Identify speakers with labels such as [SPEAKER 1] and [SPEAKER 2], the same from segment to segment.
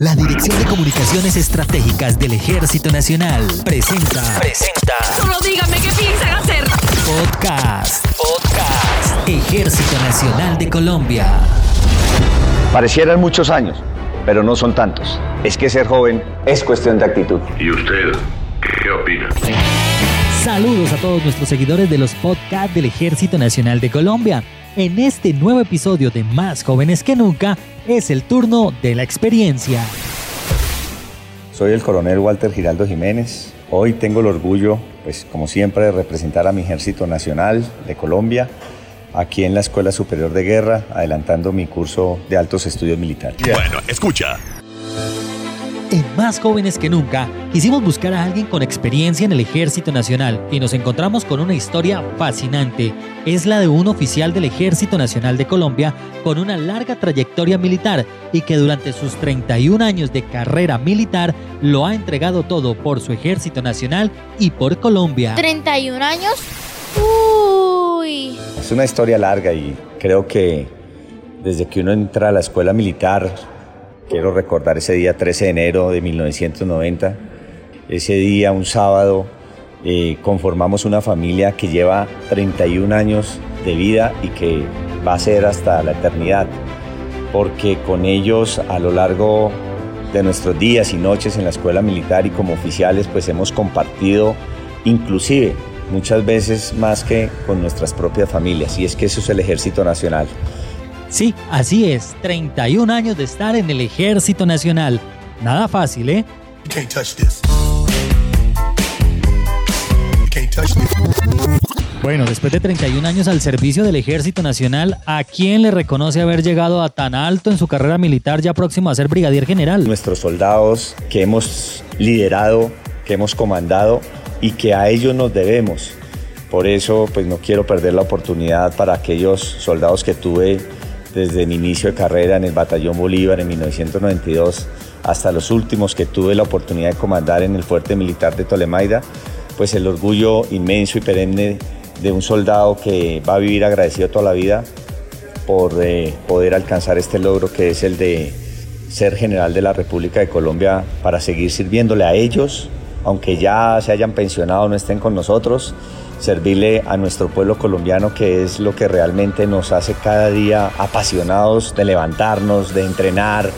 [SPEAKER 1] La Dirección de Comunicaciones Estratégicas del Ejército Nacional presenta. Presenta.
[SPEAKER 2] Solo díganme qué piensan hacer.
[SPEAKER 1] Podcast. Podcast. Ejército Nacional de Colombia.
[SPEAKER 3] Parecieran muchos años, pero no son tantos. Es que ser joven es cuestión de actitud.
[SPEAKER 4] ¿Y usted qué opina?
[SPEAKER 1] Saludos a todos nuestros seguidores de los podcasts del Ejército Nacional de Colombia. En este nuevo episodio de Más jóvenes que nunca, es el turno de la experiencia.
[SPEAKER 3] Soy el coronel Walter Giraldo Jiménez. Hoy tengo el orgullo, pues como siempre, de representar a mi Ejército Nacional de Colombia aquí en la Escuela Superior de Guerra, adelantando mi curso de altos estudios militares.
[SPEAKER 4] Bueno, escucha.
[SPEAKER 1] En Más jóvenes que nunca, quisimos buscar a alguien con experiencia en el Ejército Nacional y nos encontramos con una historia fascinante. Es la de un oficial del Ejército Nacional de Colombia con una larga trayectoria militar y que durante sus 31 años de carrera militar lo ha entregado todo por su Ejército Nacional y por Colombia.
[SPEAKER 2] ¿31 años? Uy.
[SPEAKER 3] Es una historia larga y creo que desde que uno entra a la escuela militar, quiero recordar ese día 13 de enero de 1990, ese día, un sábado, eh, conformamos una familia que lleva 31 años de vida y que va a ser hasta la eternidad, porque con ellos a lo largo de nuestros días y noches en la escuela militar y como oficiales pues hemos compartido inclusive muchas veces más que con nuestras propias familias y es que eso es el ejército nacional.
[SPEAKER 1] Sí, así es, 31 años de estar en el Ejército Nacional. Nada fácil, ¿eh?
[SPEAKER 5] You can't touch this. You can't touch this.
[SPEAKER 1] Bueno, después de 31 años al servicio del Ejército Nacional, ¿a quién le reconoce haber llegado a tan alto en su carrera militar ya próximo a ser brigadier general?
[SPEAKER 3] Nuestros soldados que hemos liderado, que hemos comandado y que a ellos nos debemos. Por eso, pues no quiero perder la oportunidad para aquellos soldados que tuve desde mi inicio de carrera en el Batallón Bolívar en 1992 hasta los últimos que tuve la oportunidad de comandar en el Fuerte Militar de Tolemaida, pues el orgullo inmenso y perenne de un soldado que va a vivir agradecido toda la vida por eh, poder alcanzar este logro que es el de ser general de la República de Colombia para seguir sirviéndole a ellos, aunque ya se hayan pensionado, no estén con nosotros, servirle a nuestro pueblo colombiano, que es lo que realmente nos hace cada día apasionados de levantarnos, de entrenar,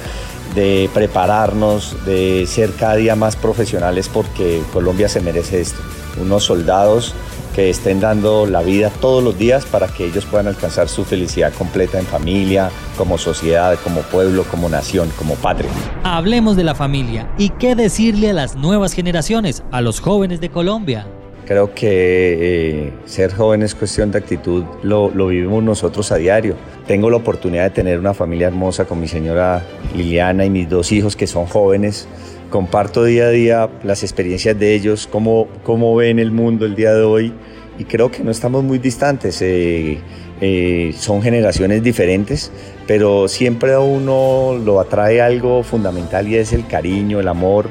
[SPEAKER 3] de prepararnos, de ser cada día más profesionales, porque Colombia se merece esto. Unos soldados que estén dando la vida todos los días para que ellos puedan alcanzar su felicidad completa en familia, como sociedad, como pueblo, como nación, como patria.
[SPEAKER 1] Hablemos de la familia y qué decirle a las nuevas generaciones, a los jóvenes de Colombia.
[SPEAKER 3] Creo que eh, ser joven es cuestión de actitud, lo, lo, vivimos nosotros a diario. Tengo la oportunidad de tener una familia hermosa con mi señora Liliana y mis dos hijos que son jóvenes. Comparto día a día las experiencias de ellos, cómo, cómo ven el mundo el día de hoy y creo que no estamos muy distantes. Eh, eh, son generaciones diferentes, pero siempre a uno lo atrae algo fundamental y es el cariño, el amor.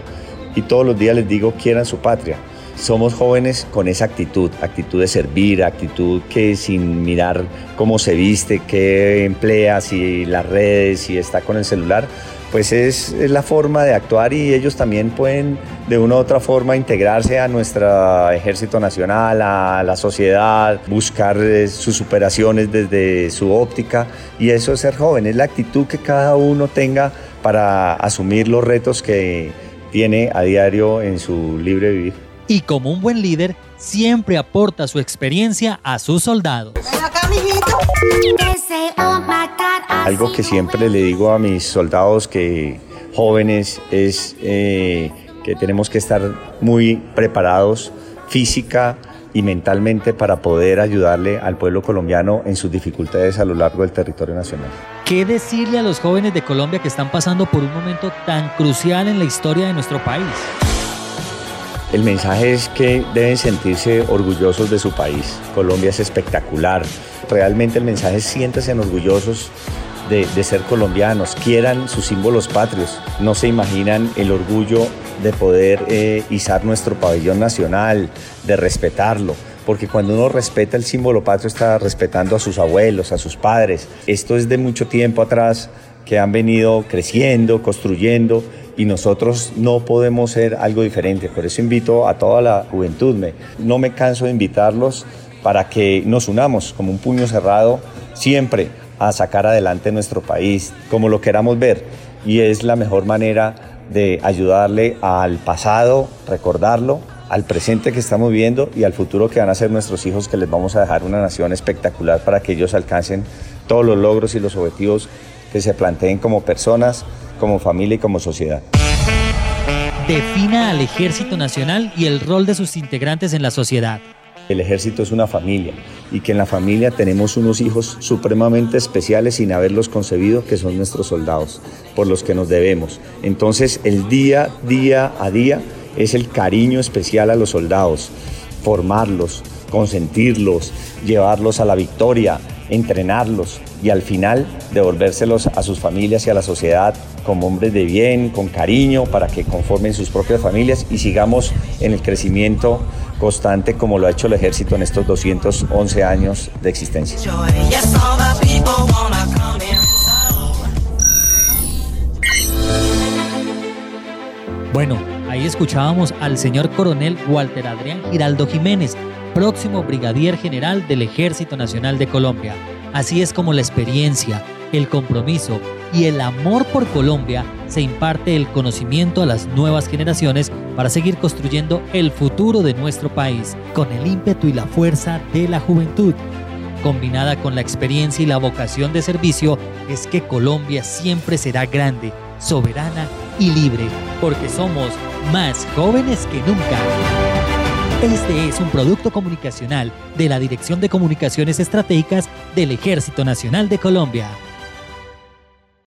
[SPEAKER 3] Y todos los días les digo, quieran su patria somos jóvenes con esa actitud, actitud de servir, actitud que sin mirar cómo se viste, qué emplea, si las redes, si está con el celular, pues es, la forma de actuar y ellos también pueden de una u otra forma integrarse a nuestro ejército nacional, a la sociedad, buscar eh, sus superaciones desde su óptica y eso es ser joven, es la actitud que cada uno tenga para asumir los retos que tiene a diario en su libre vivir
[SPEAKER 1] y como un buen líder, siempre aporta su experiencia a sus soldados.
[SPEAKER 3] Algo que siempre le digo a mis soldados que jóvenes es eh, que tenemos que estar muy preparados física y mentalmente para poder ayudarle al pueblo colombiano en sus dificultades a lo largo del territorio nacional.
[SPEAKER 1] ¿Qué decirle a los jóvenes de Colombia que están pasando por un momento tan crucial en la historia de nuestro país?
[SPEAKER 3] El mensaje es que deben sentirse orgullosos de su país. Colombia es espectacular. Realmente el mensaje es siéntanse orgullosos de, ser colombianos, quieran sus símbolos patrios. No se imaginan el orgullo de poder eh, izar nuestro pabellón nacional, de respetarlo. Porque cuando uno respeta el símbolo patrio está respetando a sus abuelos, a sus padres. Esto es de mucho tiempo atrás que han venido creciendo, construyendo y nosotros no podemos ser algo diferente. Por eso invito a toda la juventud, me, no me canso de invitarlos para que nos unamos como un puño cerrado siempre a sacar adelante nuestro país, como lo queramos ver. Y es la mejor manera de ayudarle al pasado, recordarlo, al presente que estamos viviendo y al futuro que van a ser nuestros hijos, que les vamos a dejar una nación espectacular para que ellos alcancen todos los logros y los objetivos que se planteen como personas, como familia y como sociedad.
[SPEAKER 1] Defina al Ejército Nacional y el rol de sus integrantes en la sociedad.
[SPEAKER 3] El ejército es una familia y que en la familia tenemos unos hijos supremamente especiales sin haberlos concebido, que son nuestros soldados, por los que nos debemos. Entonces el día, día a día es el cariño especial a los soldados, formarlos, consentirlos, llevarlos a la victoria, entrenarlos y al final devolvérselos a sus familias y a la sociedad como hombres de bien, con cariño, para que conformen sus propias familias y sigamos en el crecimiento constante como lo ha hecho el ejército en estos 211 años de existencia.
[SPEAKER 1] Bueno, ahí escuchábamos al señor coronel Walter Adrián Giraldo Jiménez, próximo brigadier general del Ejército Nacional de Colombia. Así es como la experiencia, el compromiso y el amor por Colombia se imparte el conocimiento a las nuevas generaciones para seguir construyendo el futuro de nuestro país con el ímpetu y la fuerza de la juventud. Combinada con la experiencia y la vocación de servicio, es que Colombia siempre será grande, soberana y libre, porque somos más jóvenes que nunca. Este es un producto comunicacional de la Dirección de Comunicaciones Estratégicas del Ejército Nacional de Colombia.